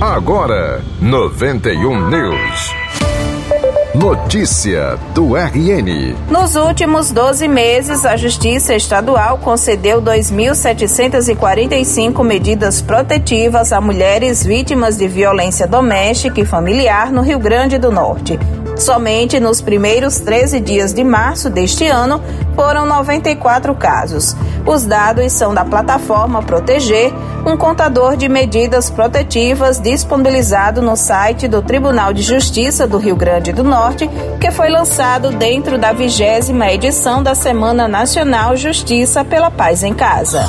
Agora, 91 News. Notícia do RN. Nos últimos 12 meses, a Justiça Estadual concedeu 2.745 medidas protetivas a mulheres vítimas de violência doméstica e familiar no Rio Grande do Norte. Somente nos primeiros 13 dias de março deste ano foram 94 casos. Os dados são da plataforma Proteger, um contador de medidas protetivas disponibilizado no site do Tribunal de Justiça do Rio Grande do Norte, que foi lançado dentro da vigésima edição da Semana Nacional Justiça pela Paz em Casa.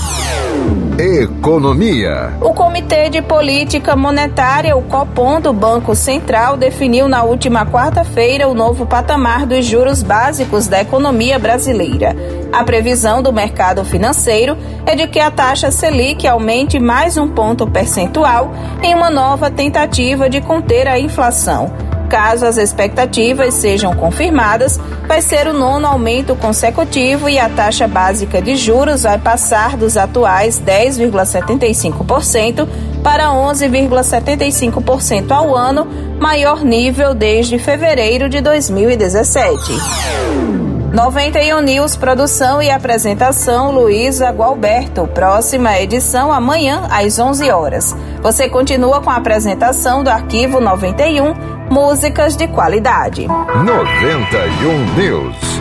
Economia. O Comitê de Política Monetária, o Copom do Banco Central, definiu na última quarta-feira o novo patamar dos juros básicos da economia brasileira. A previsão do mercado financeiro é de que a taxa Selic aumente mais um ponto percentual em uma nova tentativa de conter a inflação. Caso as expectativas sejam confirmadas, vai ser o nono aumento consecutivo e a taxa básica de juros vai passar dos atuais 10,75% para 11,75% ao ano, maior nível desde fevereiro de 2017. 91 News, produção e apresentação Luísa Gualberto. Próxima edição amanhã às 11 horas. Você continua com a apresentação do arquivo 91 músicas de qualidade. 91 News.